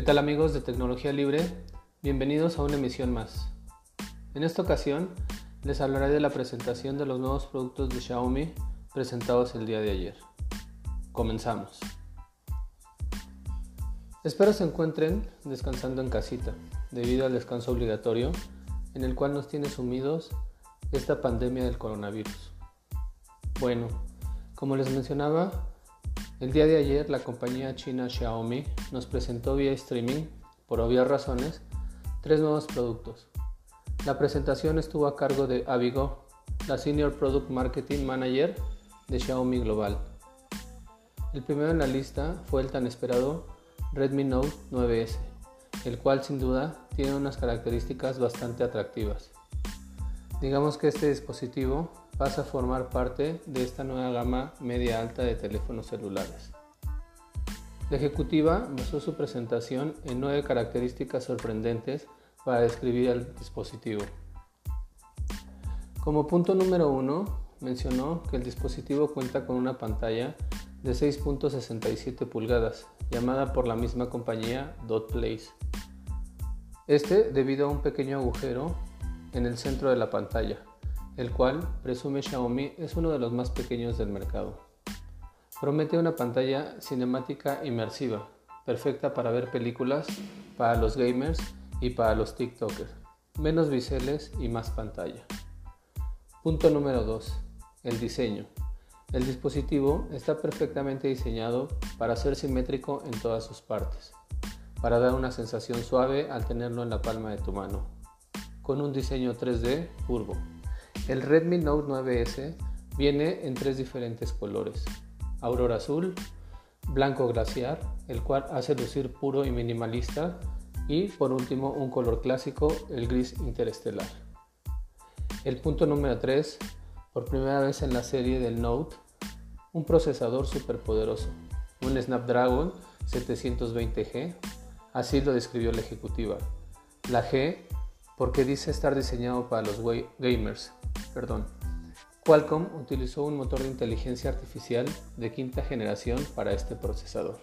¿Qué tal amigos de Tecnología Libre? Bienvenidos a una emisión más. En esta ocasión les hablaré de la presentación de los nuevos productos de Xiaomi presentados el día de ayer. Comenzamos. Espero se encuentren descansando en casita, debido al descanso obligatorio en el cual nos tiene sumidos esta pandemia del coronavirus. Bueno, como les mencionaba, el día de ayer la compañía china Xiaomi nos presentó vía streaming, por obvias razones, tres nuevos productos. La presentación estuvo a cargo de Abigo, la Senior Product Marketing Manager de Xiaomi Global. El primero en la lista fue el tan esperado Redmi Note 9S, el cual sin duda tiene unas características bastante atractivas. Digamos que este dispositivo pasa a formar parte de esta nueva gama media alta de teléfonos celulares. La ejecutiva basó su presentación en nueve características sorprendentes para describir el dispositivo. Como punto número uno, mencionó que el dispositivo cuenta con una pantalla de 6.67 pulgadas, llamada por la misma compañía Dot Place. Este debido a un pequeño agujero en el centro de la pantalla, el cual presume Xiaomi es uno de los más pequeños del mercado. Promete una pantalla cinemática inmersiva, perfecta para ver películas, para los gamers y para los TikTokers, menos biseles y más pantalla. Punto número 2. El diseño. El dispositivo está perfectamente diseñado para ser simétrico en todas sus partes, para dar una sensación suave al tenerlo en la palma de tu mano, con un diseño 3D curvo. El Redmi Note 9S viene en tres diferentes colores. Aurora azul, blanco glaciar, el cual hace lucir puro y minimalista, y por último un color clásico, el gris interestelar. El punto número 3, por primera vez en la serie del Note, un procesador superpoderoso, un Snapdragon 720G, así lo describió la ejecutiva. La G porque dice estar diseñado para los gamers, Perdón. Qualcomm utilizó un motor de inteligencia artificial de quinta generación para este procesador.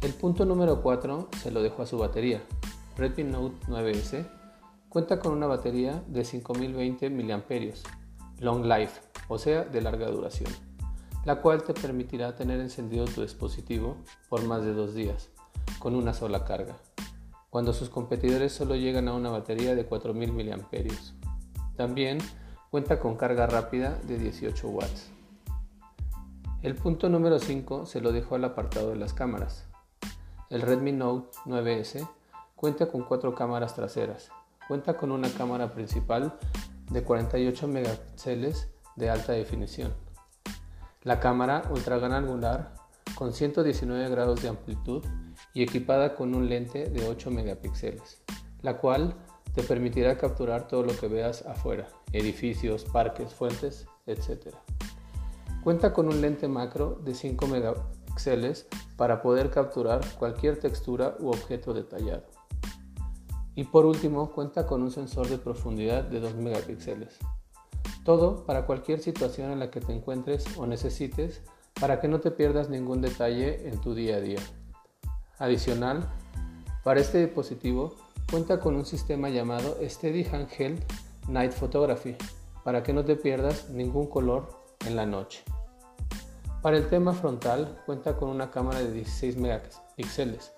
El punto número 4 se lo dejó a su batería. Redmi Note 9S cuenta con una batería de 5020 mAh, long life, o sea, de larga duración, la cual te permitirá tener encendido tu dispositivo por más de dos días, con una sola carga, cuando sus competidores solo llegan a una batería de 4000 mAh. También cuenta con carga rápida de 18 watts. El punto número 5 se lo dejo al apartado de las cámaras. El Redmi Note 9S cuenta con cuatro cámaras traseras. Cuenta con una cámara principal de 48 megapíxeles de alta definición. La cámara ultra gran angular con 119 grados de amplitud y equipada con un lente de 8 megapíxeles, la cual te permitirá capturar todo lo que veas afuera, edificios, parques, fuentes, etc. Cuenta con un lente macro de 5 megapíxeles para poder capturar cualquier textura u objeto detallado. Y por último, cuenta con un sensor de profundidad de 2 megapíxeles. Todo para cualquier situación en la que te encuentres o necesites para que no te pierdas ningún detalle en tu día a día. Adicional, para este dispositivo cuenta con un sistema llamado Steady Handheld Night Photography para que no te pierdas ningún color en la noche. Para el tema frontal cuenta con una cámara de 16 megapíxeles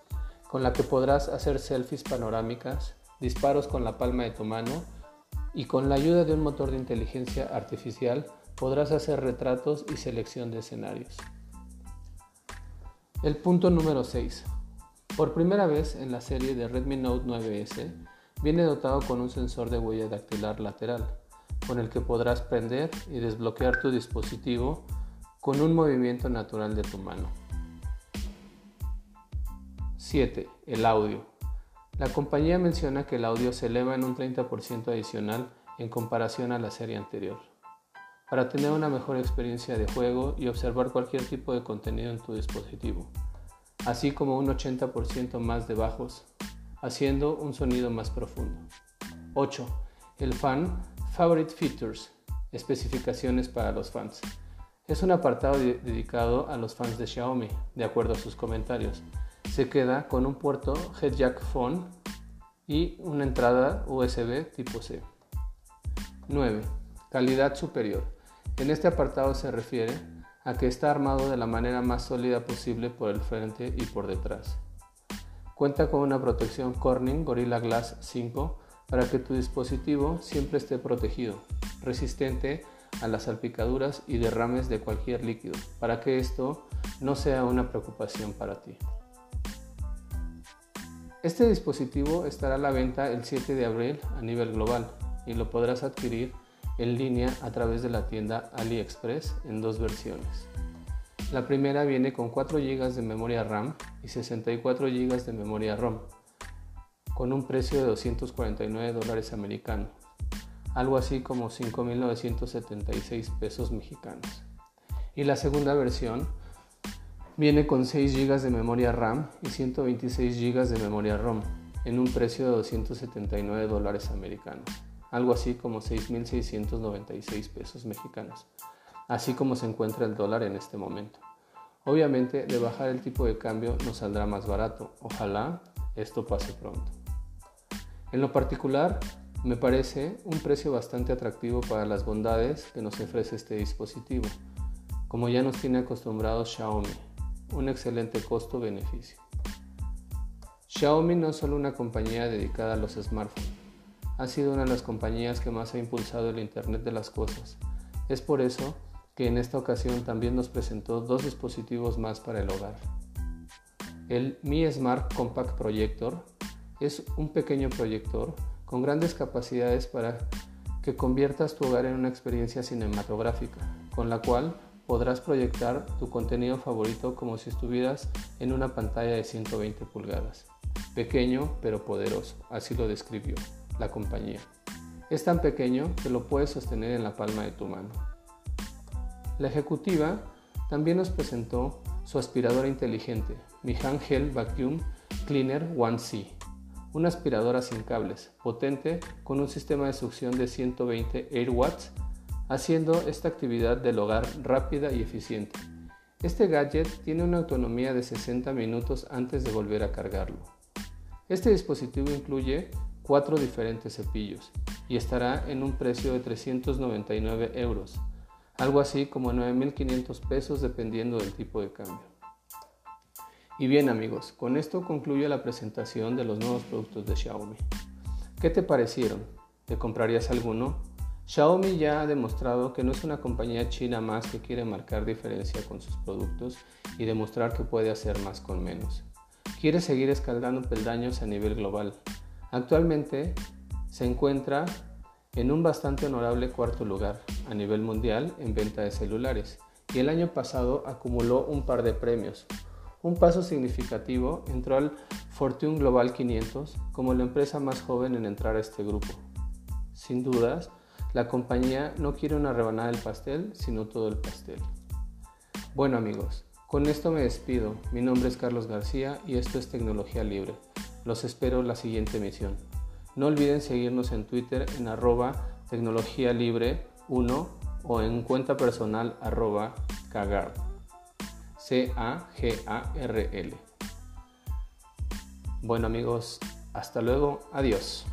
con la que podrás hacer selfies panorámicas, disparos con la palma de tu mano y con la ayuda de un motor de inteligencia artificial podrás hacer retratos y selección de escenarios. El punto número 6. Por primera vez en la serie de Redmi Note 9S, viene dotado con un sensor de huella dactilar lateral, con el que podrás prender y desbloquear tu dispositivo con un movimiento natural de tu mano. 7. El audio. La compañía menciona que el audio se eleva en un 30% adicional en comparación a la serie anterior, para tener una mejor experiencia de juego y observar cualquier tipo de contenido en tu dispositivo así como un 80% más de bajos, haciendo un sonido más profundo. 8. El fan Favorite Features, especificaciones para los fans. Es un apartado dedicado a los fans de Xiaomi, de acuerdo a sus comentarios. se queda con un puerto head jack phone y una entrada USB tipo C. 9. Calidad superior. En este apartado se refiere a que está armado de la manera más sólida posible por el frente y por detrás. Cuenta con una protección Corning Gorilla Glass 5 para que tu dispositivo siempre esté protegido, resistente a las salpicaduras y derrames de cualquier líquido, para que esto no sea una preocupación para ti. Este dispositivo estará a la venta el 7 de abril a nivel global y lo podrás adquirir en línea a través de la tienda AliExpress en dos versiones. La primera viene con 4 GB de memoria RAM y 64 GB de memoria ROM, con un precio de 249 dólares americanos, algo así como 5.976 pesos mexicanos. Y la segunda versión viene con 6 GB de memoria RAM y 126 GB de memoria ROM, en un precio de 279 dólares americanos, algo así como 6.696 pesos mexicanos, así como se encuentra el dólar en este momento. Obviamente de bajar el tipo de cambio nos saldrá más barato, ojalá esto pase pronto. En lo particular, me parece un precio bastante atractivo para las bondades que nos ofrece este dispositivo, como ya nos tiene acostumbrados Xiaomi, un excelente costo-beneficio. Xiaomi no es solo una compañía dedicada a los smartphones, ha sido una de las compañías que más ha impulsado el Internet de las Cosas. Es por eso que en esta ocasión también nos presentó dos dispositivos más para el hogar. El Mi Smart Compact Projector es un pequeño proyector con grandes capacidades para que conviertas tu hogar en una experiencia cinematográfica, con la cual podrás proyectar tu contenido favorito como si estuvieras en una pantalla de 120 pulgadas. Pequeño pero poderoso, así lo describió la compañía. Es tan pequeño que lo puedes sostener en la palma de tu mano. La ejecutiva también nos presentó su aspiradora inteligente, mi Handheld Vacuum Cleaner 1C, una aspiradora sin cables, potente con un sistema de succión de 120 Air Watts, haciendo esta actividad del hogar rápida y eficiente. Este gadget tiene una autonomía de 60 minutos antes de volver a cargarlo. Este dispositivo incluye cuatro diferentes cepillos y estará en un precio de 399 euros, algo así como 9.500 pesos dependiendo del tipo de cambio. Y bien amigos, con esto concluye la presentación de los nuevos productos de Xiaomi. ¿Qué te parecieron? ¿Te comprarías alguno? Xiaomi ya ha demostrado que no es una compañía china más que quiere marcar diferencia con sus productos y demostrar que puede hacer más con menos. Quiere seguir escalando peldaños a nivel global Actualmente se encuentra en un bastante honorable cuarto lugar a nivel mundial en venta de celulares y el año pasado acumuló un par de premios. Un paso significativo entró al Fortune Global 500 como la empresa más joven en entrar a este grupo. Sin dudas, la compañía no quiere una rebanada del pastel, sino todo el pastel. Bueno amigos, con esto me despido. Mi nombre es Carlos García y esto es Tecnología Libre. Los espero en la siguiente emisión. No olviden seguirnos en Twitter en arroba tecnología libre 1 o en cuenta personal arroba cagar. C-A-G-A-R-L. Bueno amigos, hasta luego, adiós.